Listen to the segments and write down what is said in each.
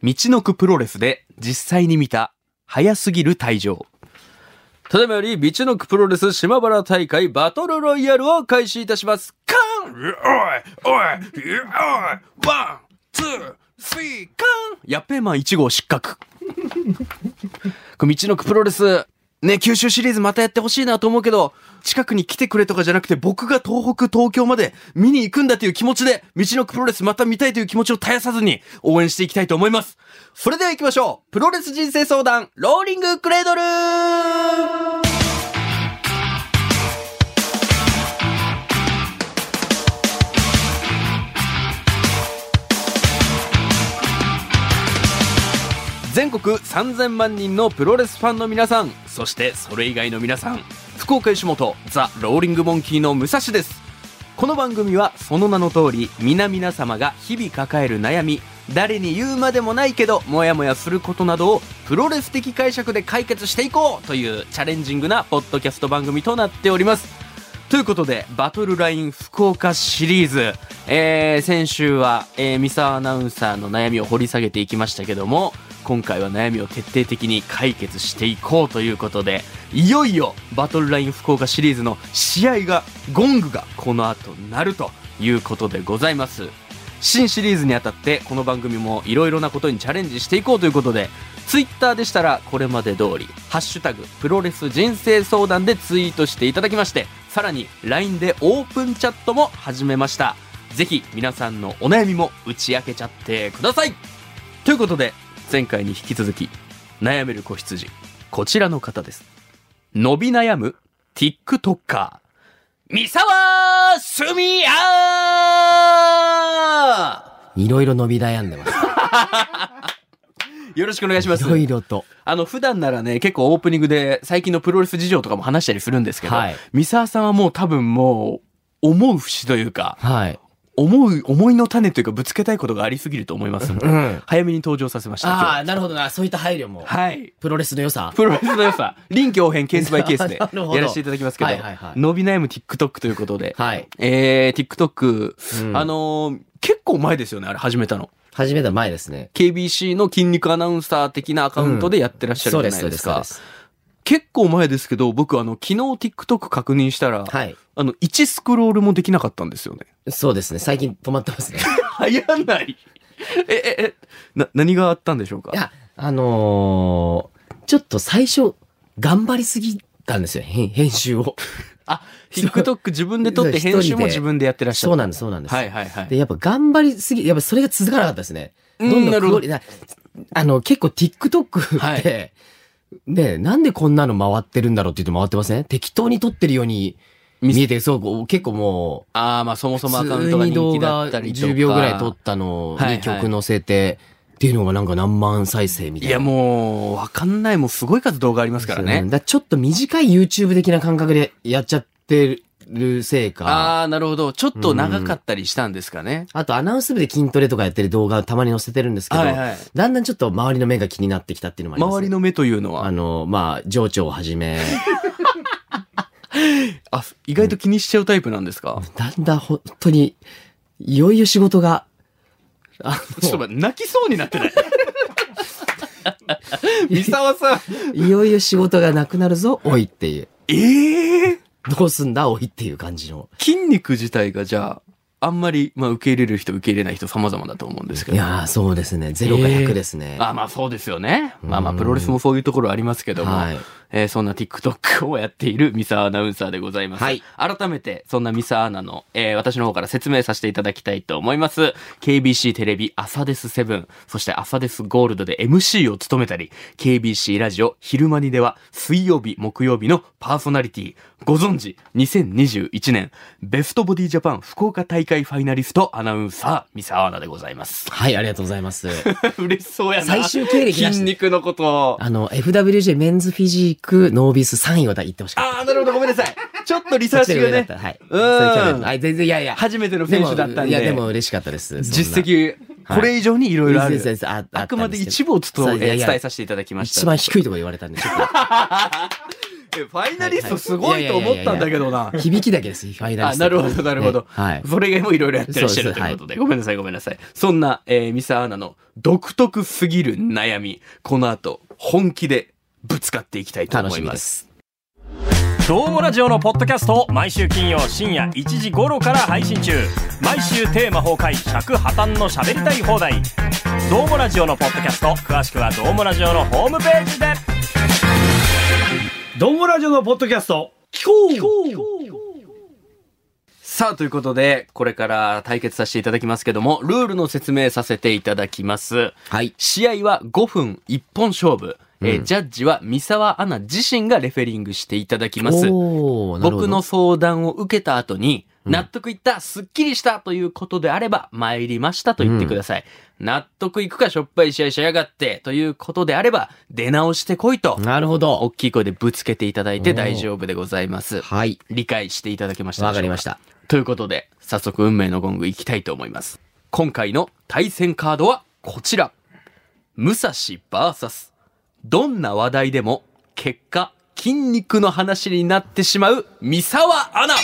みちのくプロレスで実際に見た早すぎる退場。ただいまより、みちのくプロレス島原大会バトルロイヤルを開始いたします。カンおいおいおいワン、ツー、スリー、カンやっべえマン1号失格。みちのくプロレス、ね、九州シリーズまたやってほしいなと思うけど、近くに来てくれとかじゃなくて、僕が東北、東京まで見に行くんだという気持ちで、みちのくプロレスまた見たいという気持ちを絶やさずに応援していきたいと思います。それでは行きましょう。プロレス人生相談、ローリングクレードル全国3000万人のプロレスファンの皆さんそしてそれ以外の皆さん福岡吉本ザ・ローリングモンキーの武蔵です。この番組はその名の通り皆々様が日々抱える悩み誰に言うまでもないけどモヤモヤすることなどをプロレス的解釈で解決していこうというチャレンジングなポッドキャスト番組となっております。ということで、バトルライン福岡シリーズ、えー、先週は、えー、三沢アナウンサーの悩みを掘り下げていきましたけども、今回は悩みを徹底的に解決していこうということで、いよいよバトルライン福岡シリーズの試合が、ゴングがこの後なるということでございます。新シリーズにあたってこの番組もいろいろなことにチャレンジしていこうということでツイッターでしたらこれまで通り「ハッシュタグプロレス人生相談」でツイートしていただきましてさらに LINE でオープンチャットも始めました。ぜひ皆さんのお悩みも打ち明けちゃってください。ということで前回に引き続き悩める子羊こちらの方です。伸び悩む TikToker 三沢すみやいろいろ伸び悩んでます。よろしくお願いしますいろいろと。あの、普段ならね、結構オープニングで最近のプロレス事情とかも話したりするんですけど、はい三沢さんはもう多分もう、思う節というか、はい。思う、思いの種というかぶつけたいことがありすぎると思いますので、うん早めに登場させました。ああ、なるほどな。そういった配慮も。はい。プロレスの良さ。プロレスの良さ、臨機応変ケースバイケースで やらせていただきますけど、はいはいはい伸び悩む TikTok ということで、はい。えー、TikTok、うんあのー結構前ですよね、あれ始めたの。始めた前ですね。KBC の筋肉アナウンサー的なアカウントでやってらっしゃるじゃないですか。そうです。結構前ですけど、僕あの、昨日 TikTok 確認したら、はい。あの、1スクロールもできなかったんですよね。そうですね。最近止まってますね。流行んない。え、え、え、な、何があったんでしょうか？いや、あのーちょっと最初、頑張りすぎたんですよ。編編集を。あ、TikTok 自分で撮って編集も自分でやってらっしゃる。そうなんです、そうなんです。はいはいはい。で、やっぱ頑張りすぎ、やっぱそれが続かなかったですね。うんどんどんクオリなあの、結構 TikTok はって、ねなんでこんなの回ってるんだろうって言って回ってません？適当に撮ってるように見えて、そう、結構もう、ああ、まあそもそもアカウントが人気だ画ったりとか。10秒ぐらい撮ったのはいはいに曲載せて、っていうのがなんか何万再生みたいな。いやもう、わかんない。もうすごい数動画ありますからね。だちょっと短い YouTube 的な感覚でやっちゃってるせいか。ああ、なるほど。ちょっと長かったりしたんですかね。あとアナウンス部で筋トレとかやってる動画たまに載せてるんですけど、はいはいだんだんちょっと周りの目が気になってきたっていうのもあります、周りの目というのは？あ。の、まあ、情緒をはじめ、あ、意外と気にしちゃうタイプなんですか、だんだん本当に、いよいよ仕事が、あちょっと待って、泣きそうになってない？三沢さん。いよいよ仕事がなくなるぞ、おいっていう。ええどうすんだ、おいっていう感じの。筋肉自体がじゃあ、あんまり、まあ、受け入れる人、受け入れない人様々だと思うんですけど。いやー、そうですね。0か100ですね。あ、まあそうですよね。まあまあ、プロレスもそういうところありますけども、はいえーそんな TikTok をやっているミサアナウンサーでございます。はい改めて、そんなミサアナの、えー私の方から説明させていただきたいと思います。KBC テレビ朝です7、そして朝ですゴールドで MC を務めたり、KBC ラジオ昼間にでは水曜日、木曜日のパーソナリティ、ご存知、2021年ベストボディジャパン福岡大会ファイナリストアナウンサー、ミサアナでございます。はい、ありがとうございます。嬉しそうやな。最終経歴筋肉のことを。あの、FWJ メンズフィジークノービス3位を言ってほしかった。ああ、なるほど、ごめんなさい。ちょっとリサーチがねはい。うんはい、全然、いやいや。初めての選手だったんで、いや、でも嬉しかったです。実績、これ以上にいろいろある。ああくまで一部部をちょっと伝えさせていただきました。一番低いところ言われたんで、ちょっと。ファイナリストすごいと思ったんだけどな。響きだけです、ファイナリあ、スト。なるほど、なるほど。はい。それ以外もいろいろやってらっしゃるということで、ごめんなさい、ごめんなさい。そんな、えー、ミサアナの独特すぎる悩み、この後、本気でぶつかっていきたいと思いま。すす。どうもラジオのポッドキャストを毎週金曜深夜1時頃から配信中毎週テーマ崩壊尺破綻の喋りたい放題どうもラジオのポッドキャスト詳しくはどうもラジオのホームページでどうもラジオのポッドキャスト、聞こうさあ、ということで、これから対決させていただきますけども、ルールの説明させていただきます。はい。試合は5分1本勝負。えーうんジャッジは三沢アナ自身がレフェリングしていただきます。おーなるほど僕の相談を受けた後に、納得いった、すっきりしたということであれば、参りましたと言ってください。納得いくかしょっぱい試合しやがって、ということであれば、出直してこいと、なるほど大。きい声でぶつけていただいて大丈夫でございます。はい。理解していただけましたでしょうわかりました。ということで、早速運命のゴングいきたいと思います。今回の対戦カードはこちら。武蔵 VS どんな話題でも結果筋肉の話になってしまう三沢アナ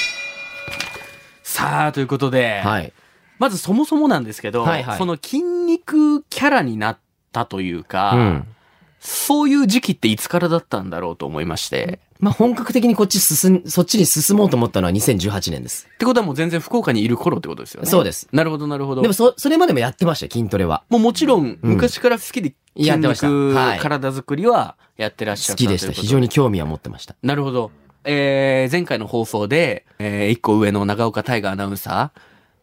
さあ、ということで、はい。まずそもそもなんですけど、はいはいその筋肉キャラになったというか、うん。そういう時期っていつからだったんだろうと思いまして、まあ、本格的にこっち進ん、そっちに進もうと思ったのは2018年です。ってことはもう全然福岡にいる頃ってことですよね。そうです。なるほど、なるほど。でも、そ、それまでもやってましたよ、筋トレは。もうもちろん、昔から好きで筋やってました肉、はい体作りはやってらっしゃった好きでした。非常に興味は持ってました。なるほど。えー、前回の放送で、えー、一個上の長岡大河アナウンサー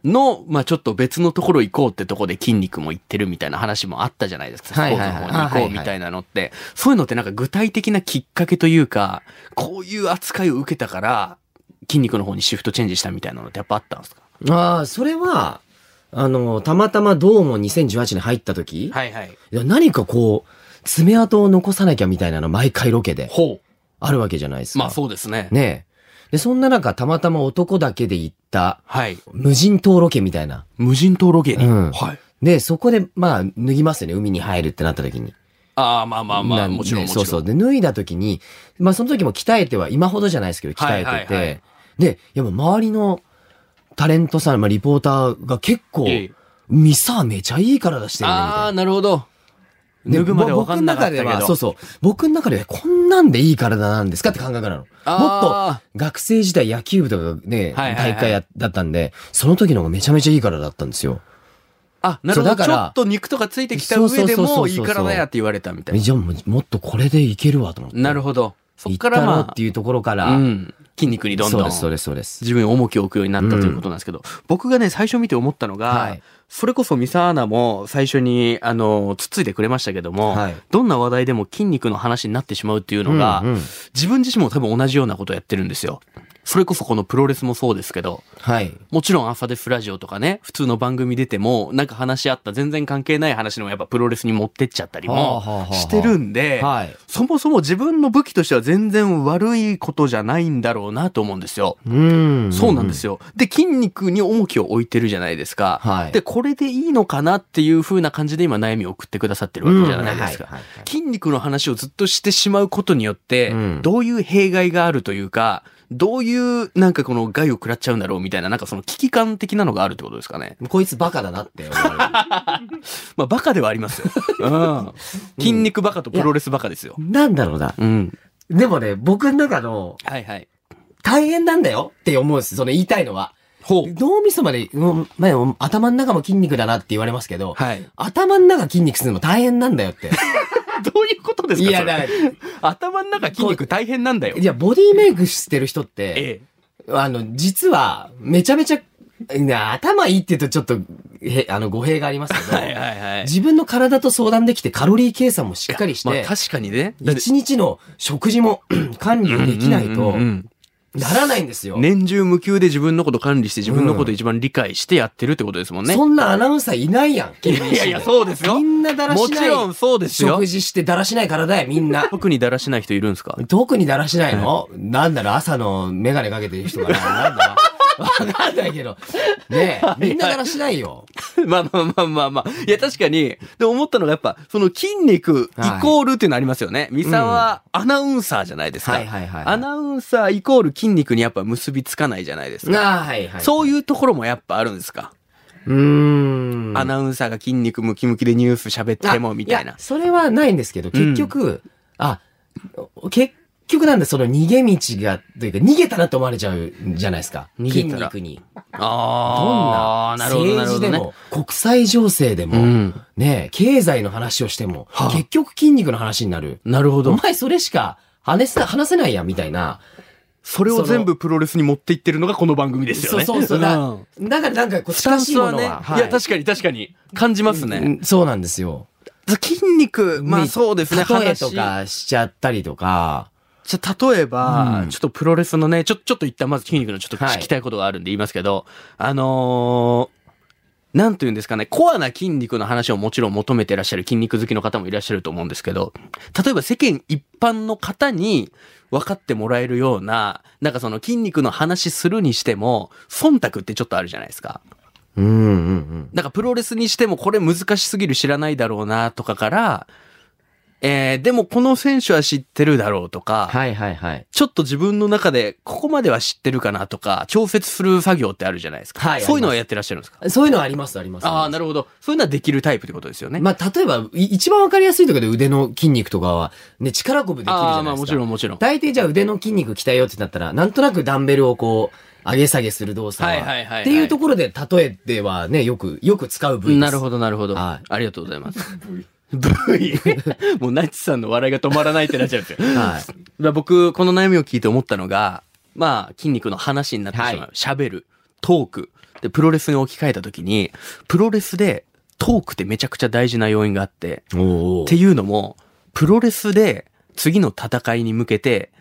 の、まあちょっと別のところ行こうってとこで筋肉も行ってるみたいな話もあったじゃないですか。スポーツの方に行こうみたいなのって。そういうのってなんか具体的なきっかけというか、こういう扱いを受けたから、筋肉の方にシフトチェンジしたみたいなのってやっぱあったんですか？ああ、それは、あの、たまたまどうも2018年入った時、はいはい。いや何かこう、爪痕を残さなきゃみたいなの毎回ロケでほあるわけじゃないですう。か。まあそうですね。ねえ。で、そんな中、たまたま男だけで行った、はい。無人島ロケみたいな。無人島ロケに？うんはい。で、そこで、まあ、脱ぎますよね。海に入るってなった時に。ああ、まあまあまあ、もちろんそうそう。で、脱いだ時に、まあ、その時も鍛えては、今ほどじゃないですけど、鍛えてて、はいはいはいで、いや、もう周りのタレントさん、まあ、リポーターが結構、ええミサめちゃいい体してるね、みたいああ、な。なるほど。脱ぐまで分かんなかったけど。僕の中では、そうそう。僕の中では、こんなんでいい体なんですかって感覚なの。もっと、あ学生時代野球部とかね、はいはいはい大会やだったんで、その時の方がめちゃめちゃいい体だったんですよ。あ、なるほど。ちょっと肉とかついてきた上でも、いい体やって言われたみたいじゃあもっとこれでいけるわと思って。な。なるほど。そっからまあって、いうところから、うん。筋肉にどんどんそうです、そうです、そうです。自分に重きを置くようになったということなんですけど、僕がね、最初見て思ったのが、はいそれこそミサアナも最初に、あの、つっついてくれましたけども、はいどんな話題でも筋肉の話になってしまうっていうのが、うんうん自分自身も多分同じようなことをやってるんですよ。それこそこのプロレスもそうですけど、はい。もちろん朝デフラジオとかね、普通の番組出ても、なんか話し合った全然関係ない話でもやっぱプロレスに持ってっちゃったりはあもはあはあしてるんで、はい。そもそも自分の武器としては全然悪いことじゃないんだろうなと思うんですよ。うん。そうなんですよ。で、筋肉に重きを置いてるじゃないですか。はいで、これでいいのかなっていう風な感じで今悩みを送ってくださってるわけじゃないですか。うんはいはいはい筋肉の話をずっとしてしまうことによって、うんどういう弊害があるというか、どういうなんかこの害を食らっちゃうんだろうみたいな、なんかその危機感的なのがあるってことですかね。こいつバカだなって思われる。まあバカではありますよ。うん。筋肉バカとプロレスバカですよ。なんだろうな。うん。でもね、僕の中の、はいはい。大変なんだよって思うんです。その言いたいのは。ほう。脳みそまで、うんまあ、頭の中も筋肉だなって言われますけど、はい。頭の中筋肉するの大変なんだよって。どういうことですかいや、だか頭の中筋肉大変なんだよら、い。や、ボディメイクしてる人って、ええ。あの、実は、めちゃめちゃ、頭いいって言うとちょっと、へ、あの、語弊がありますけど、はいはいはい。自分の体と相談できてカロリー計算もしっかりして、まあ確かにね。一日の食事も 管理できないとうんうん、うんならないんですよ。年中無休で自分のこと管理して自分のこと一番理解してやってるってことですもんね。そんなアナウンサーいないやん。いやいやいや、そうですよ。みんなだらしない。もちろんそうですよ食。事してだらしない体や、みんな。特にだらしない人いるんですか？特にだらしないの、なんだろう、朝のメガネかけてる人かななんだろわかんないけど。ねえ、みんなだらしないよ。まあまあまあまあまあ。いや、確かに、で思ったのがやっぱ、その筋肉イコールっていうのありますよね。ミサはアナウンサーじゃないですか。はいはいはいアナウンサーイコール筋肉にやっぱ結びつかないじゃないですか。はいはい。そういうところもやっぱあるんですか？うーん。アナウンサーが筋肉ムキムキでニュース喋ってもみたいなや。それはないんですけど、結局、あ、結局なんだ、その逃げ道が、というか、逃げたなと思われちゃうじゃないですか。筋逃げたら肉に。どんああ、な？なるほど、なるほどね。政治でも、国際情勢でも、うんね経済の話をしても、はあ結局筋肉の話になる。なるほど。お前それしか話せ、話せないやん、みたいな。それを全部プロレスに持っていってるのがこの番組ですよね。そうそうそう。だからなんかこう、近しいンスはね、ものは。いや、確かに確かに感じますね。うんそうなんですよ。筋肉、まあそうですね、例え話とかしちゃったりとか。じゃあ例えば、うんちょっとプロレスのね、ちょ、ちょっと一旦まず筋肉のちょっとはい聞きたいことがあるんで言いますけど、あのーなんというんですかね、コアな筋肉の話をもちろん求めてらっしゃる筋肉好きの方もいらっしゃると思うんですけど、例えば世間一般の方に分かってもらえるような、なんかその筋肉の話するにしても、忖度ってちょっとあるじゃないですか。うんうんうん。なんかプロレスにしてもこれ難しすぎる知らないだろうなとかから、えー、でもこの選手は知ってるだろうとか、はいはいはい。ちょっと自分の中でここまでは知ってるかなとか、調節する作業ってあるじゃないですか。はいそういうのはやってらっしゃるんですか？そういうのありますあります。ああ、なるほど。そういうのはできるタイプってことですよね。まあ、例えば、い一番わかりやすいところで腕の筋肉とかは、ね、力こぶできるじゃないですか。ああ、まあもちろんもちろん。大抵じゃあ腕の筋肉鍛えようってなったら、なんとなくダンベルをこう、上げ下げする動作は。はいはいはいはいっていうところで、例えてはね、よく、よく使う部位です。なるほど、なるほど。はいありがとうございます。V。もうナチさんの笑いが止まらないってなっちゃうんですよ。はい。だ僕、この悩みを聞いて思ったのが、まあ、筋肉の話になってしまう。はい喋、る。トーク。で、プロレスに置き換えたときに、プロレスでトークってめちゃくちゃ大事な要因があって、おっていうのも、プロレスで次の戦いに向けて、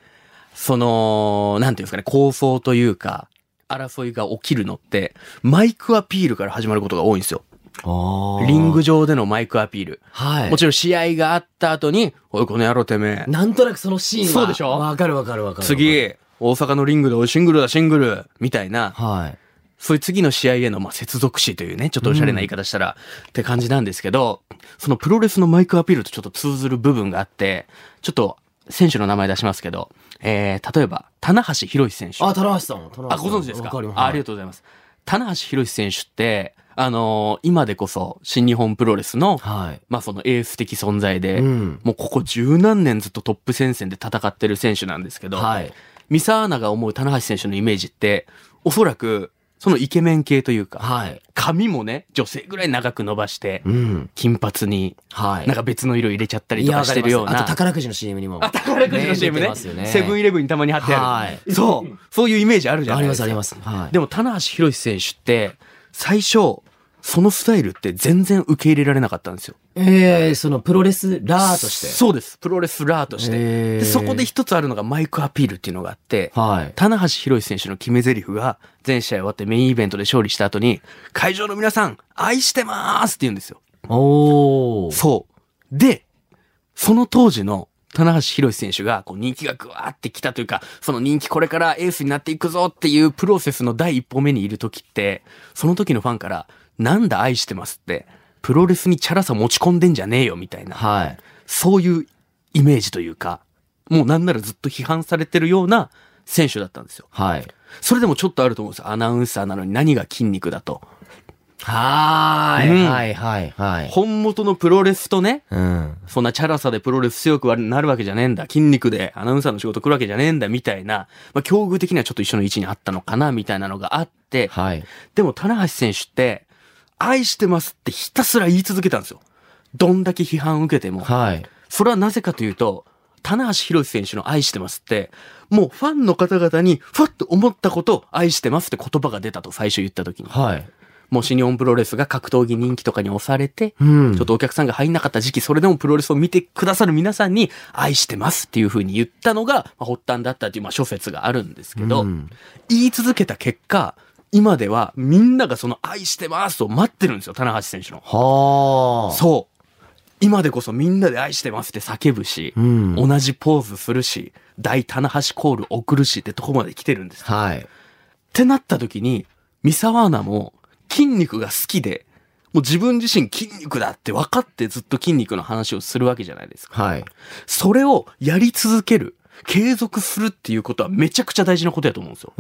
その、なんていうんですかね、構想というか、争いが起きるのって、マイクアピールから始まることが多いんですよ。おリング上でのマイクアピール。はい。もちろん試合があった後に、おい、この野郎てめえ。なんとなくそのシーンは。そうでしょ？わかるわかるわかる。次、大阪のリングでおい、シングルだ、シングルみたいな、はい。そういう次の試合への、まあ、接続詞というね、ちょっとおしゃれな言い方したら、って感じなんですけど、そのプロレスのマイクアピールとちょっと通ずる部分があって、ちょっと、選手の名前出しますけど、えー、例えば、棚橋博士選手。あ、棚橋さん。あ、ご存知ですか？わかります。あありがととうございます。棚橋博士選手って、あのー今でこそ、新日本プロレスの、はい。まあそのエース的存在で、うんもうここ十何年ずっとトップ戦線で戦ってる選手なんですけど、はい。ミサアナが思う棚橋選手のイメージって、おそらく、そのイケメン系というか、はい。髪もね、女性ぐらい長く伸ばして、うん。金髪に、はい。なんか別の色入れちゃったりとかしてるような。あと宝くじの CM にも。あ、宝くじの CM ね。ねセブンイレブンにたまに貼ってある。はいそう。そういうイメージあるじゃありないでか。ますすあります。はい。でも、棚橋博士選手って、最初、そのスタイルって全然受け入れられなかったんですよ。ええそのプロレスラーとして。そうです。プロレスラーとして。へーでそこで一つあるのがマイクアピールっていうのがあって、はい。棚橋博士選手の決め台詞が、全試合終わってメインイベントで勝利した後に、会場の皆さん、愛してまーすって言うんですよ。おー。そう。で、その当時の棚橋博士選手が、こう人気がぐわーってきたというか、その人気これからエースになっていくぞっていうプロセスの第一歩目にいる時って、その時のファンから、なんだ愛してますって、プロレスにチャラさ持ち込んでんじゃねえよみたいな、はい。そういうイメージというか、もうなんならずっと批判されてるような選手だったんですよ。はい。それでもちょっとあると思うんですよ。アナウンサーなのに何が筋肉だと。はーい。うんはいはいはい。本元のプロレスとね、うん。そんなチャラさでプロレス強くなるわけじゃねえんだ。筋肉でアナウンサーの仕事来るわけじゃねえんだ。みたいな、まあ、境遇的にはちょっと一緒の位置にあったのかな、みたいなのがあって、はい。でも、棚橋選手って、愛してますってひたすら言い続けたんですよ。どんだけ批判を受けても。はい。それはなぜかというと、棚橋博士選手の愛してますって、もうファンの方々に、ふわっと思ったことを愛してますって言葉が出たと最初言った時に。はい。もう新日本プロレスが格闘技人気とかに押されて、うんちょっとお客さんが入んなかった時期、それでもプロレスを見てくださる皆さんに愛してますっていう風に言ったのが、まあ、発端だったっていう、まあ、諸説があるんですけど、うん言い続けた結果、今ではみんながその愛してますを待ってるんですよ、棚橋選手の。はあ。そう。今でこそみんなで愛してますって叫ぶし、うん同じポーズするし、大棚橋コール送るしってとこまで来てるんです。はい。ってなった時に、三沢アナも筋肉が好きで、もう自分自身筋肉だって分かってずっと筋肉の話をするわけじゃないですか。はい。それをやり続ける、継続するっていうことはめちゃくちゃ大事なことやと思うんですよ。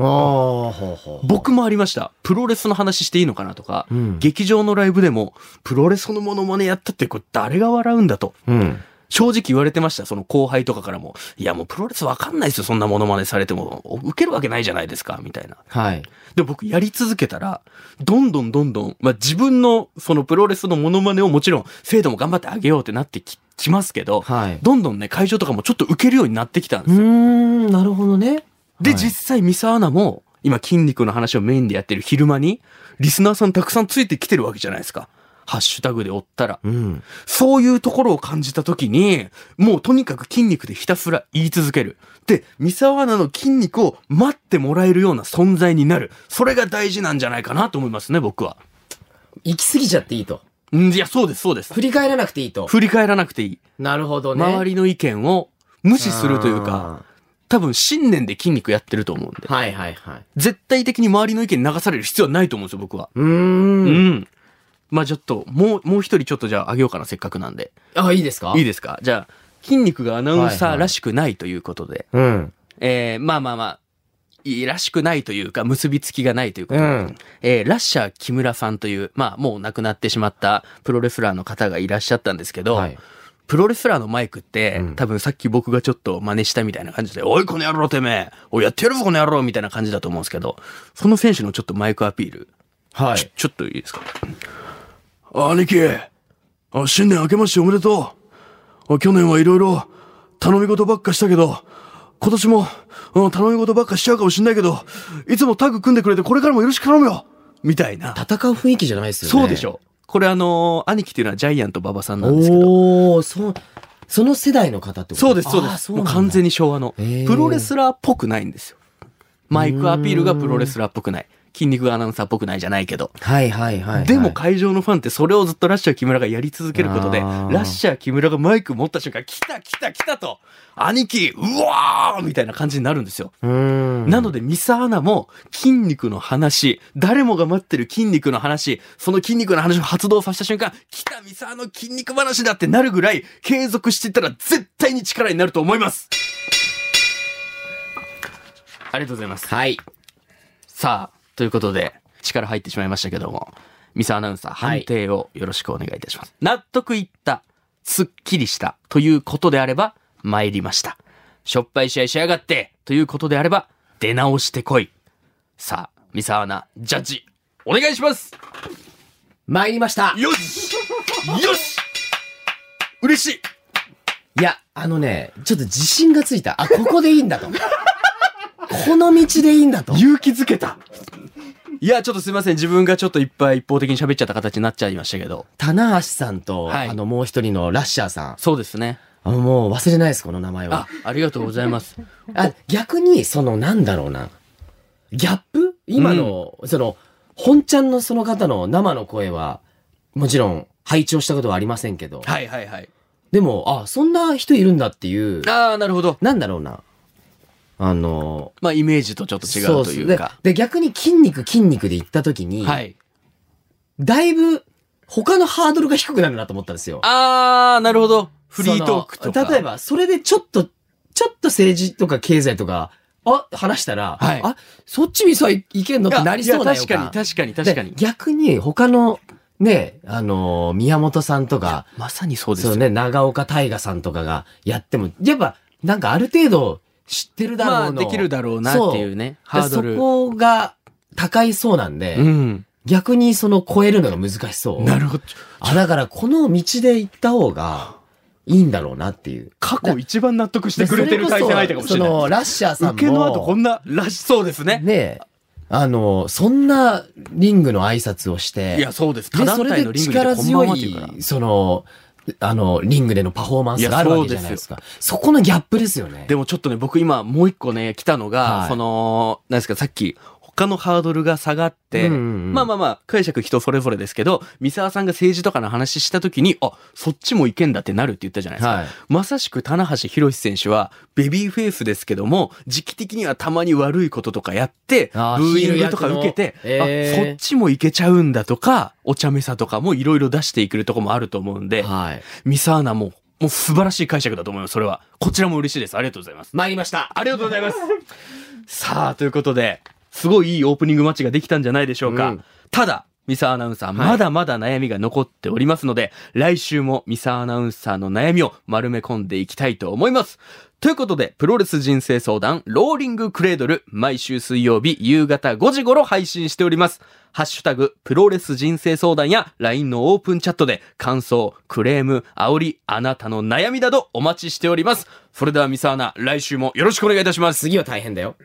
僕もありました。プロレスの話していいのかなとか、うん劇場のライブでも、プロレスのモノマネやったってこれ誰が笑うんだと。うん。正直言われてました。その後輩とかからも。いやもうプロレスわかんないですよ。そんなモノマネされても。受けるわけないじゃないですか。みたいな。はい。でも僕やり続けたら、どんどんどんどん、まあ、自分のそのプロレスのモノマネをもちろん精度も頑張ってあげようってなってききますけど、はいどんどんね、会場とかもちょっと受けるようになってきたんですよ。ん、なるほどね。で、はい実際、ミサアナも、今筋肉の話をメインでやってる昼間に、リスナーさんたくさんついてきてるわけじゃないですか。ハッシュタグで追ったら。うん。そういうところを感じたときに、もうとにかく筋肉でひたすら言い続ける。で、三沢アナの筋肉を待ってもらえるような存在になる。それが大事なんじゃないかなと思いますね、僕は。行き過ぎちゃっていいと。うん、いや、そうです、そうです。振り返らなくていいと。振り返らなくていい。なるほどね。周りの意見を無視するというか、多分信念で筋肉やってると思うんで。はいはいはい。絶対的に周りの意見に流される必要はないと思うんですよ、僕は。うー。うんん。まあちょっと、もう、もう一人ちょっとじゃああげようかな、せっかくなんで。あ、いいですか？いいですか？じゃあ、筋肉がアナウンサはいはいーらしくないということで。うん。えー、まあまあまあ、いいらしくないというか、結びつきがないということで。うんえー、ラッシャー木村さんという、まあもう亡くなってしまったプロレスラーの方がいらっしゃったんですけど、はい。プロレスラーのマイクって、うん多分さっき僕がちょっと真似したみたいな感じで、おいこの野郎てめえおいやってやるぞこの野郎みたいな感じだと思うんですけど、その選手のちょっとマイクアピール、ちょはい。ちょっといいですか？兄貴、あ新年明けましておめでとう。あ去年はいろいろ頼み事ばっかしたけど、今年も、うん頼み事ばっかしちゃうかもしんないけど、いつもタッグ組んでくれてこれからもよろしく頼むよみたいな。戦う雰囲気じゃないですよね。そうでしょ。これあのー兄貴っていうのはジャイアント馬場さんなんですけど。おー、そう、その世代の方ってこと？そうです、そうです。もう完全に昭和の。プロレスラーっぽくないんですよ。マイクアピールがプロレスラーっぽくない。筋肉がアナウンサーっぽくないじゃないけど。はいはいはいはい。でも会場のファンってそれをずっとラッシャー木村がやり続けることで、ラッシャー木村がマイク持った瞬間、来た来た来たと、兄貴、うわーみたいな感じになるんですよ。なので、ミサアナも筋肉の話、誰もが待ってる筋肉の話、その筋肉の話を発動させた瞬間、来たミサアの筋肉話だってなるぐらい、継続していったら絶対に力になると思います。ありがとうございます。はい。さあ、ということで、力入ってしまいましたけども、ミサアナウンサー、はい判定をよろしくお願いいたします。納得いった、すっきりした、ということであれば、参りました。しょっぱい試合しやがって、ということであれば、出直してこい。さあ、ミサアナ、ジャッジ、お願いします参りました。よしよし嬉しいいや、あのね、ちょっと自信がついた。あ、ここでいいんだと。この道でいいんだと。勇気づけたいや、ちょっとすいません。自分がちょっといっぱい一方的に喋っちゃった形になっちゃいましたけど。棚橋さんと、はいあの、もう一人のラッシャーさん。そうですね。あもう忘れないです、この名前はあ。、ありがとうございます。あ、逆に、その、なんだろうな。ギャップ？今の、その、本ちゃんのその方の生の声は、もちろん、拝聴したことはありませんけど。はいはいはい。でも、あ、そんな人いるんだっていう、ああ、なるほど。なんだろうな。あの、まあ、イメージとちょっと違うというか。でで、逆に筋肉筋肉で言った時に、はい。だいぶ、他のハードルが低くなるなと思ったんですよ。あー、なるほど。フリートークとか。例えば、それでちょっと、ちょっと政治とか経済とか、あ、話したら、はいあ、そっちにさ、いけんのってなりそうだよ確かに、確かに、確かにで。逆に、他の、ね、あのー宮本さんとか、まさにそうですよ。そうね、長岡大河さんとかがやっても、やっぱ、なんかある程度知ってるだろうの、まあ、できるだろうなっていうね、ハードル。そこが高いそうなんで、うん。逆にその超えるのが難しそう。なるほど。あ、だからこの道で行った方がいいんだろうなっていう。過去一番納得してくれてる対戦相手かもしれない。その、ラッシャーさんも。受けの後こんならしそうですね。ねえ、あの、そんなリングの挨拶をして、いや、そうです。で、他団それで力強。い、その、あの、リングでのパフォーマンスがあるわけじゃないですか。そこのギャップですよね。でもちょっとね、僕今もう一個ね、来たのが、はいその、なんですか、さっき、他のハードルが下がって、うんうんうんまあまあまあ、解釈人それぞれですけど、三沢さんが政治とかの話した時に、あ、そっちもいけんだってなるって言ったじゃないですか。はいまさしく棚橋宏選手は、ベビーフェイスですけども、時期的にはたまに悪いこととかやって、ブあーーイングとか受けて、えーあ、そっちもいけちゃうんだとか、お茶目さとかもいろいろ出していけるとこもあると思うんで、はい。ミサーナも、もう素晴らしい解釈だと思います、それは。こちらも嬉しいです。ありがとうございます。参りました。ありがとうございます。さあ、ということで、すごいいいオープニングマッチができたんじゃないでしょうか。うんただ、ミサアナウンサー、まだまだ悩みが残っておりますので、来週もミサアナウンサーの悩みを丸め込んでいきたいと思います。ということで、プロレス人生相談、ローリングクレードル、毎週水曜日夕方5時頃配信しております。ハッシュタグ、プロレス人生相談や LINE のオープンチャットで感想、クレーム、煽り、あなたの悩みなどお待ちしております。それではミサアナ、来週もよろしくお願いいたします。次は大変だよ。